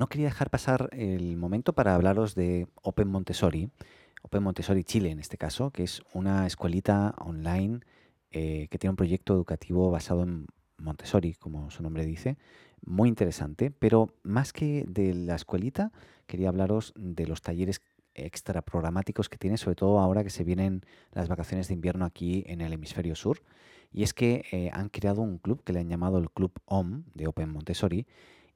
no quería dejar pasar el momento para hablaros de Open Montessori, Open Montessori Chile en este caso, que es una escuelita online eh, que tiene un proyecto educativo basado en Montessori, como su nombre dice, muy interesante, pero más que de la escuelita, quería hablaros de los talleres extra programáticos que tiene, sobre todo ahora que se vienen las vacaciones de invierno aquí en el hemisferio sur. Y es que eh, han creado un club que le han llamado el Club OM de Open Montessori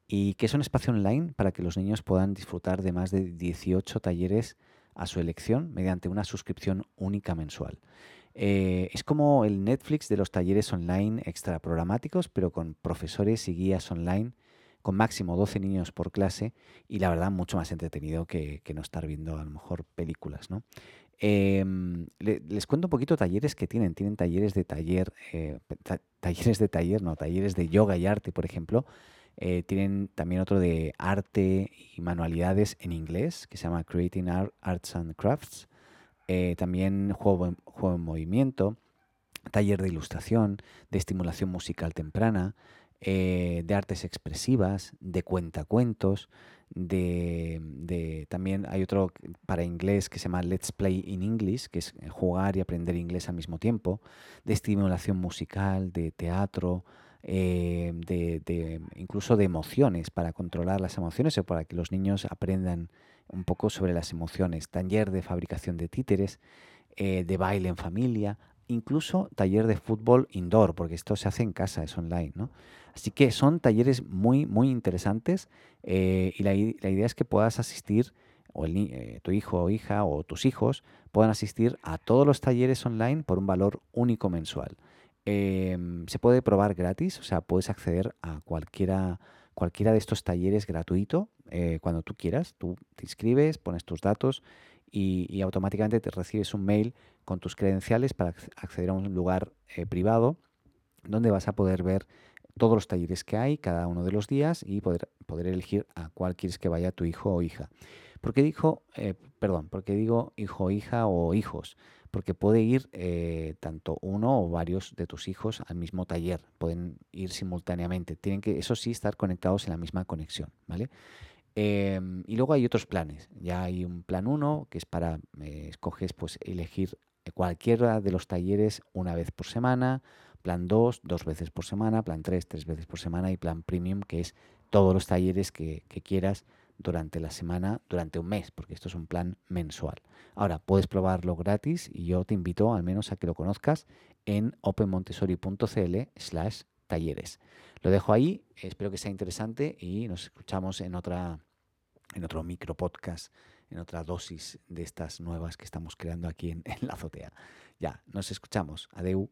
y que es un espacio online para que los niños puedan disfrutar de más de 18 talleres a su elección mediante una suscripción única mensual. Eh, es como el Netflix de los talleres online extra programáticos, pero con profesores y guías online, con máximo 12 niños por clase y la verdad mucho más entretenido que, no estar viendo a lo mejor películas. ¿no? Em, les cuento un poquito talleres que tienen. Tienen talleres de taller, eh, talleres de taller, no, talleres de yoga y arte, por ejemplo. Eh, tienen también otro de arte y manualidades en inglés que se llama Creating Arts and Crafts. Eh, también juego en, juego en movimiento, taller de ilustración, de estimulación musical temprana, eh, de artes expresivas, de cuentacuentos, de, de, también hay otro para inglés que se llama Let's Play in English, que es jugar y aprender inglés al mismo tiempo, de estimulación musical, de teatro, eh, de, incluso de emociones, para controlar las emociones o para que los niños aprendan un poco sobre las emociones, taller de fabricación de títeres, eh, de baile en familia, incluso taller de fútbol indoor, porque esto se hace en casa, es online, ¿no? Así que son talleres muy, muy interesantes eh, y la, idea es que puedas asistir, o el, tu hijo o hija o tus hijos puedan asistir a todos los talleres online por un valor único mensual. Em, se puede probar gratis, o sea, puedes acceder a cualquiera, cualquiera de estos talleres gratuito eh, cuando tú quieras. Tú te inscribes, pones tus datos y, automáticamente te recibes un mail con tus credenciales para acceder a un lugar eh, privado donde vas a poder ver todos los talleres que hay cada uno de los días y poder, poder elegir a cuál quieres que vaya tu hijo o hija. ¿Por qué dijo, eh, perdón, porque digo hijo, hija o hijos? porque puede ir eh, tanto uno o varios de tus hijos al mismo taller, pueden ir simultáneamente, tienen que, eso sí, estar conectados en la misma conexión, ¿vale? Em, y luego hay otros planes, ya hay un plan 1 que es para, eh, escoges pues elegir cualquiera de los talleres una vez por semana, plan 2, dos veces por semana, plan 3, tres veces por semana y plan premium que es todos los talleres que quieras durante la semana, durante un mes, porque esto es un plan mensual. Ahora, puedes probarlo gratis y yo te invito al menos a que lo conozcas en openmontessori.cl slash talleres. Lo dejo ahí, espero que sea interesante y nos escuchamos en otra en otro micro podcast, en otra dosis de estas nuevas que estamos creando aquí en, en la azotea. Ya, nos escuchamos. Adeu.